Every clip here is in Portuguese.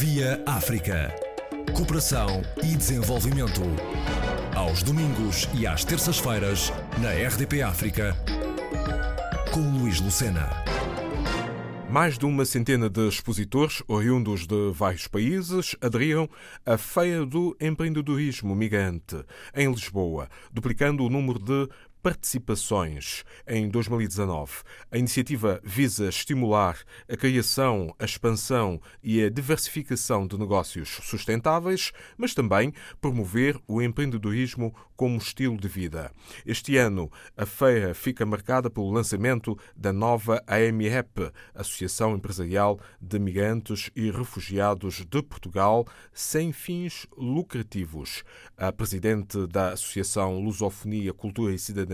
Via África. Cooperação e desenvolvimento. Aos domingos e às terças-feiras, na RDP África, com Luís Lucena. Mais de uma centena de expositores, oriundos de vários países, aderiram à Feira do Empreendedorismo Migrante, em Lisboa, duplicando o número de participações em 2019. A iniciativa visa estimular a criação, a expansão e a diversificação de negócios sustentáveis, mas também promover o empreendedorismo como estilo de vida. Este ano, a feira fica marcada pelo lançamento da nova AMREP, Associação Empresarial de Migrantes e Refugiados de Portugal, sem fins lucrativos. A presidente da Associação Lusofonia, Cultura e Cidadania,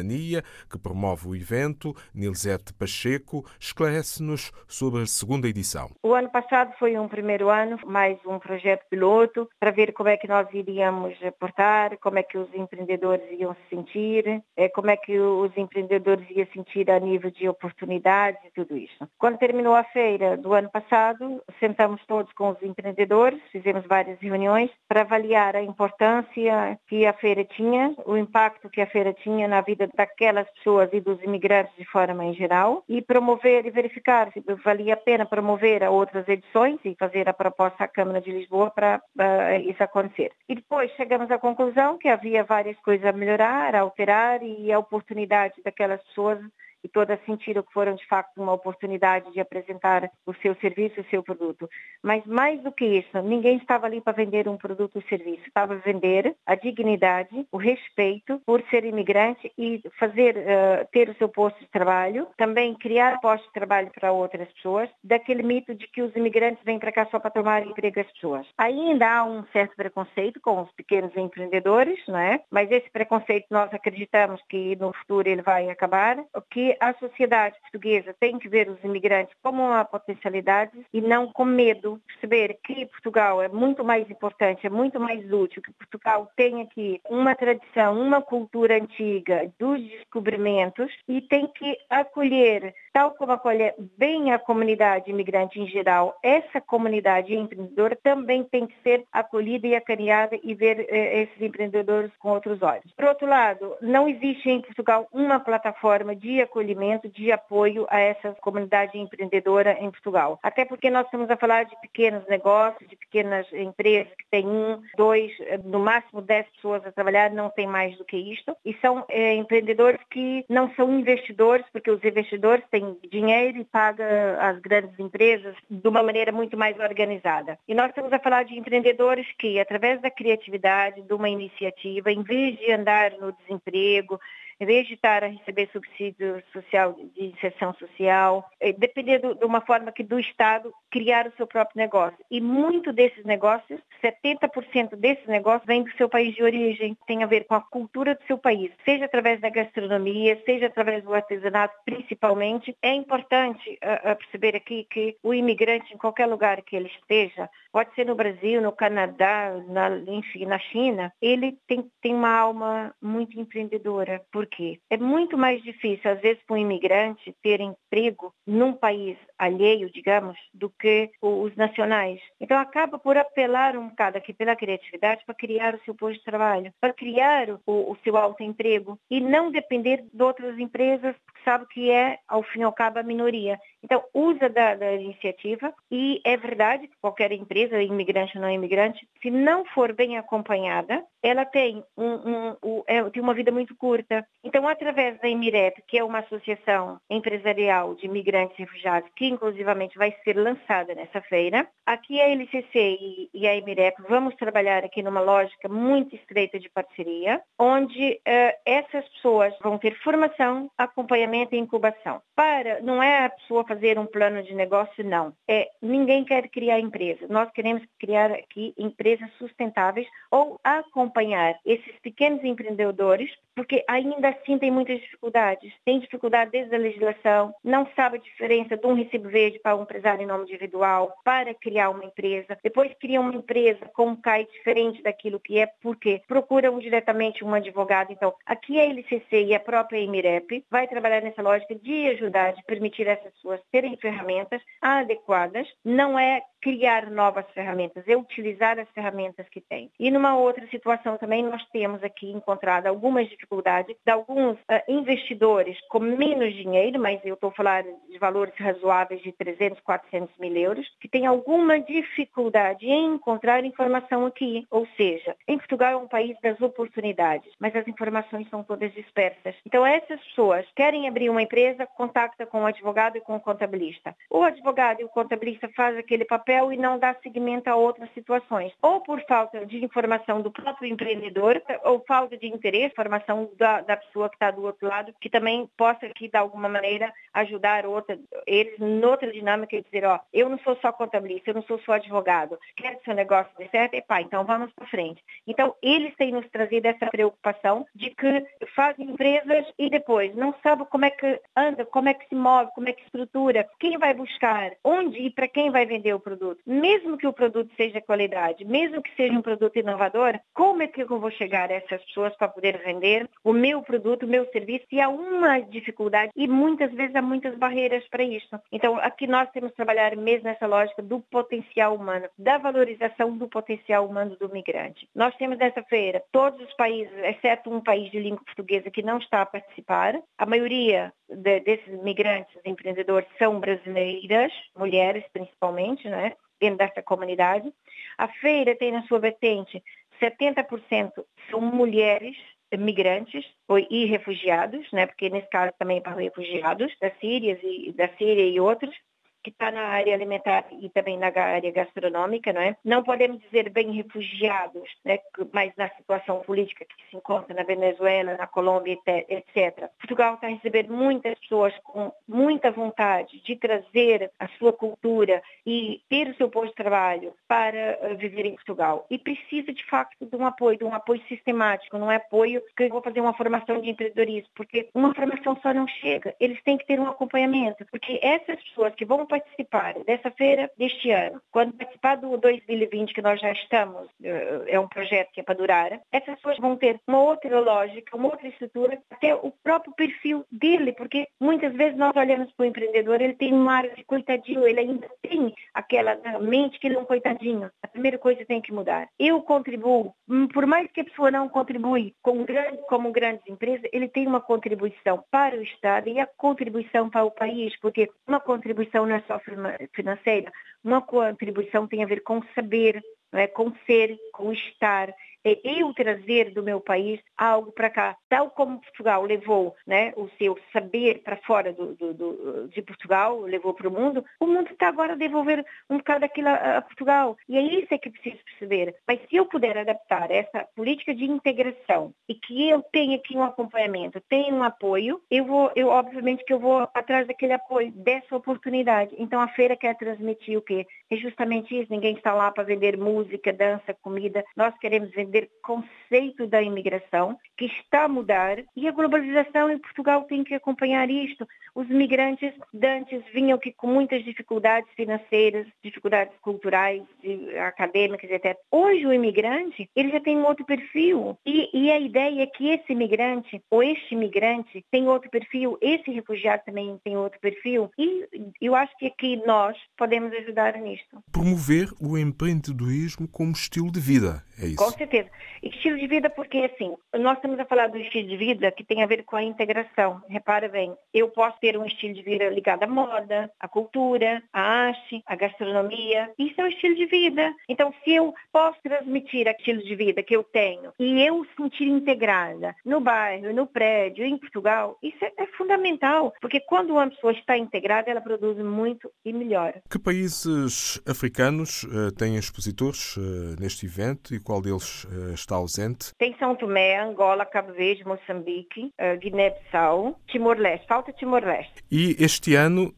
que promove o evento, Nilzete Pacheco, esclarece-nos sobre a segunda edição. O ano passado foi um primeiro ano, mais um projeto piloto, para ver como é que nós iríamos portar, como é que os empreendedores iam se sentir, eh, como é que os empreendedores iam sentir a nível de oportunidades e tudo isso. Quando terminou a feira do ano passado, sentamos todos com os empreendedores, fizemos várias reuniões para avaliar a importância que a feira tinha, o impacto que a feira tinha na vida daquelas pessoas e dos imigrantes de forma em geral e promover e verificar se valia a pena promover a outras edições e fazer a proposta à Câmara de Lisboa para uh, isso acontecer. E depois chegamos à conclusão que havia várias coisas a melhorar, a alterar e a oportunidade daquelas pessoas e todas sentiram que foram de facto uma oportunidade de apresentar o seu serviço, o seu produto. Mas mais do que isso, ninguém estava ali para vender um produto ou serviço, estava a vender a dignidade, o respeito por ser imigrante e fazer uh, ter o seu posto de trabalho, também criar postos de trabalho para outras pessoas, daquele mito de que os imigrantes vêm para cá só para tomar emprego às pessoas. Ainda há um certo preconceito com os pequenos empreendedores, não é? Mas esse preconceito nós acreditamos que no futuro ele vai acabar, que a sociedade portuguesa tem que ver os imigrantes como uma potencialidade e não com medo. Perceber que Portugal é muito mais importante, é muito mais útil, que Portugal tem aqui uma tradição, uma cultura antiga dos descobrimentos e tem que acolher, tal como acolhe bem a comunidade imigrante em geral, essa comunidade empreendedora também tem que ser acolhida e acarinhada e ver eh, esses empreendedores com outros olhos. Por outro lado, não existe em Portugal uma plataforma de acolhimento acolhimento, de apoio a essa comunidade empreendedora em Portugal. Até porque nós estamos a falar de pequenos negócios, de pequenas empresas que têm um, dois, no máximo dez pessoas a trabalhar, não tem mais do que isto. E são é, empreendedores que não são investidores, porque os investidores têm dinheiro e pagam as grandes empresas de uma maneira muito mais organizada. E nós estamos a falar de empreendedores que, através da criatividade, de uma iniciativa, em vez de andar no desemprego, em a receber subsídio social de inserção social, é, depender de uma forma que do Estado criar o seu próprio negócio. E muito desses negócios, 70% desses negócios vem do seu país de origem, tem a ver com a cultura do seu país, seja através da gastronomia, seja através do artesanato, principalmente. É importante uh, perceber aqui que o imigrante, em qualquer lugar que ele esteja, pode ser no Brasil, no Canadá, na, enfim, na China, ele tem, tem uma alma muito empreendedora, porque é muito mais difícil, às vezes, para um imigrante ter emprego num país alheio, digamos, do que os nacionais. Então, acaba por apelar um bocado aqui pela criatividade para criar o seu posto de trabalho, para criar o, o seu autoemprego e não depender de outras empresas, porque sabe que é, ao fim e ao cabo, a minoria. Então, usa da, da iniciativa e é verdade que qualquer empresa, imigrante ou não imigrante, se não for bem acompanhada, ela tem, um, um, um, é, tem uma vida muito curta. Então, através da Emirep, que é uma associação empresarial de imigrantes e refugiados, que inclusivamente vai ser lançada nessa feira, aqui a LCC e, a Emirep vamos trabalhar aqui numa lógica muito estreita de parceria, onde uh, essas pessoas vão ter formação, acompanhamento e incubação. Para, não é a pessoa fazer um plano de negócio, não. É, ninguém quer criar empresa. Nós queremos criar aqui empresas sustentáveis ou acompanhar esses pequenos empreendedores, porque ainda assim tem muitas dificuldades. Tem dificuldade desde a legislação, não sabe a diferença de um recibo verde para um empresário em nome individual, para criar uma empresa. Depois cria uma empresa com um CAI diferente daquilo que é, porque procuram diretamente um advogado. Então, aqui a LCC e a própria Emirep vai trabalhar nessa lógica de ajudar, de permitir essas pessoas terem ferramentas adequadas. Não é criar novas ferramentas, é utilizar as ferramentas que tem. E numa outra situação também nós temos aqui encontrado algumas dificuldades de alguns uh, investidores com menos dinheiro, mas eu estou falando de valores razoáveis de 300, 400 mil euros, que tem alguma dificuldade em encontrar informação aqui. Ou seja, em Portugal é um país das oportunidades, mas as informações são todas dispersas. Então essas pessoas querem abrir uma empresa, contacta com o advogado e com o contabilista. O advogado e o contabilista fazem aquele papel e não dá seguimento a outras situações. Ou por falta de informação do próprio empreendedor, ou falta de interesse, formação da, da pessoa que está do outro lado, que também possa aqui, de alguma maneira, ajudar outra, eles noutra dinâmica e dizer, ó, eu não sou só contabilista, eu não sou só advogado, quero que seu negócio dê certo, e pá, então vamos para frente. Então, eles têm nos trazido essa preocupação de que fazem empresas e depois não sabem como é que anda, como é que se move, como é que estrutura, quem vai buscar, onde e para quem vai vender o produto. Mesmo que o produto seja qualidade, mesmo que seja um produto inovador, como é que eu vou chegar a essas pessoas para poder vender o meu produto, o meu serviço? E há uma dificuldade e muitas vezes há muitas barreiras para isso. Então, aqui nós temos que trabalhar mesmo nessa lógica do potencial humano, da valorização do potencial humano do migrante. Nós temos nessa feira todos os países, exceto um país de língua portuguesa que não está a participar. A maioria de, desses migrantes, empreendedores, são brasileiras, mulheres principalmente, né? Dentro dessa comunidade. A feira tem na sua vertente 70% são mulheres migrantes e refugiados, né, porque nesse caso também é para refugiados da Síria e da Síria e outros, que está na área alimentar e também na área gastronômica, não é? Não podemos dizer bem refugiados, né? mas na situação política que se encontra na Venezuela, na Colômbia, etc. Portugal está recebendo muitas pessoas com muita vontade de trazer a sua cultura e ter o seu posto de trabalho para eh, viver em Portugal. E precisa, de facto, de um apoio, de um apoio sistemático, não é apoio que eu vou fazer uma formação de empreendedorismo, porque uma formação só não chega. Eles têm que ter um acompanhamento, porque essas pessoas que vão participar dessa feira deste ano, quando participar do 2020, que nós já estamos, eh, é um projeto que é para durar, essas pessoas vão ter uma outra lógica, uma outra estrutura, até o próprio perfil dele, porque muitas vezes nós olhamos para o empreendedor, ele tem um ar de coitadinho, ele ainda tem aquela mente que ele é um coitadinho. A primeira coisa tem que mudar. Eu contribuo, hum, por mais que a pessoa não contribui com grande, como grandes empresas, ele tem uma contribuição para o Estado e a contribuição para o país, porque uma contribuição não só financeira, uma contribuição tem a ver com saber, é? com ser, estar, é eu trazer do meu país algo para cá. Tal como Portugal levou né, o seu saber para fora do, do, do, de Portugal, levou para o mundo, o mundo está agora a devolver um bocado daquilo a, a, Portugal. E é isso é que preciso perceber. Mas se eu puder adaptar essa política de integração e que eu tenha aqui um acompanhamento, tenha um apoio, eu vou, eu obviamente que eu vou atrás daquele apoio, dessa oportunidade. Então a feira quer transmitir o quê? É justamente isso. Ninguém está lá para vender música, dança, comida. Nós queremos vender conceito da imigração, que está a mudar, e a globalização em Portugal tem que acompanhar isto. Os migrantes de antes vinham aqui com muitas dificuldades financeiras, dificuldades culturais, acadêmicas, etc. Hoje o imigrante, ele já tem um outro perfil. E, e a ideia é que esse imigrante, ou este imigrante, tem outro perfil, esse refugiado também tem outro perfil. E eu acho que aqui nós podemos ajudar nisto. Promover o empreendedorismo como estilo de vida, vida. É isso? Com certeza. Estilo de vida porque, assim, nós estamos a falar do estilo de vida que tem a ver com a integração. Repara bem, eu posso ter um estilo de vida ligado à moda, à cultura, à arte, à gastronomia. Isso é um estilo de vida. Então, se eu posso transmitir aquele estilo de vida que eu tenho e eu sentir integrada no bairro, no prédio, em Portugal, isso é, é fundamental. Porque quando uma pessoa está integrada, ela produz muito e melhor. Que países africanos uh, têm expositores uh, neste evento e qual deles uh, está ausente? Tem São Tomé, Angola, Cabo Verde, Moçambique, Guiné-Bissau, Timor-Leste. Falta Timor-Leste. E este ano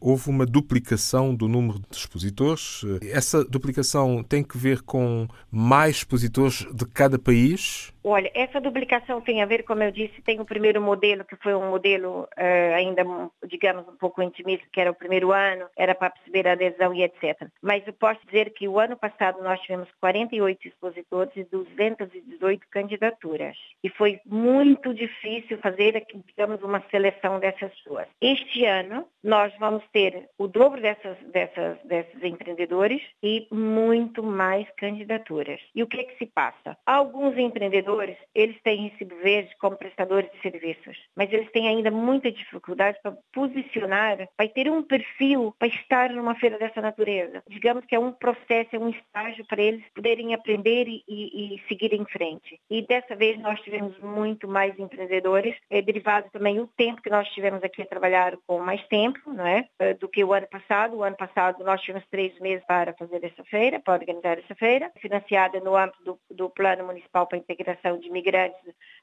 houve uma duplicação do número de expositores. Essa duplicação tem que ver com mais expositores de cada país? Olha, essa duplicação tem a ver, como eu disse, tem o primeiro modelo, que foi um modelo uh, ainda, digamos, um pouco intimista, que era o primeiro ano, era para perceber a adesão e etc. Mas eu posso dizer que o ano passado nós tivemos 48 expositores e 218 candidaturas. E foi muito difícil fazer, digamos, uma seleção dessas pessoas. Este ano, nós vamos ter o dobro dessas, dessas, desses empreendedores e muito mais candidaturas. E o que é que se passa? Alguns empreendedores, eles têm recibo verde como prestadores de serviços, mas eles têm ainda muita dificuldade para posicionar, para ter um perfil para estar numa feira dessa natureza. Digamos que é um processo, é um estágio para eles poderem aprender e, e, seguir em frente. E dessa vez nós tivemos muito mais empreendedores, é derivado também o tempo que nós tivemos aqui a trabalhar com mais tempo, não é? Eh, do que o ano passado. O ano passado nós tivemos três meses para fazer essa feira, para organizar essa feira, financiada no âmbito do, do Plano Municipal para a Integração de Imigrantes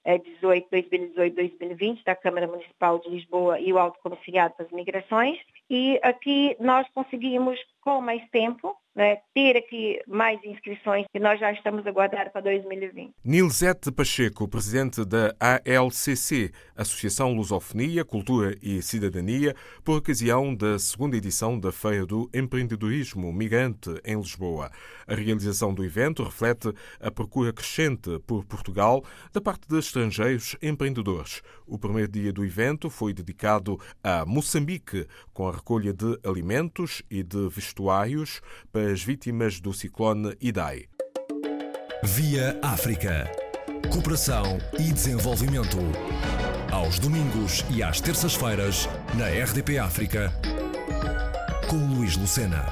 18, 2018-2020, da Câmara Municipal de Lisboa e o Alto Comissariado para as Migrações. E aqui nós conseguimos, com mais tempo, né, ter aqui mais inscrições que nós já estamos a guardar para 2020. Nilzete Pacheco, presidente da ALCC, Associação Lusofonia, Cultura e Cidadania, por ocasião da segunda edição da Feira do Empreendedorismo Migrante em Lisboa. A realização do evento reflete a procura crescente por Portugal da parte de estrangeiros empreendedores. O primeiro dia do evento foi dedicado a Moçambique, com a recolha de alimentos e de vestuários para as vítimas do ciclone Idai. Via África. Cooperação e desenvolvimento. Aos domingos e às terças-feiras, na RDP África, com Luís Lucena.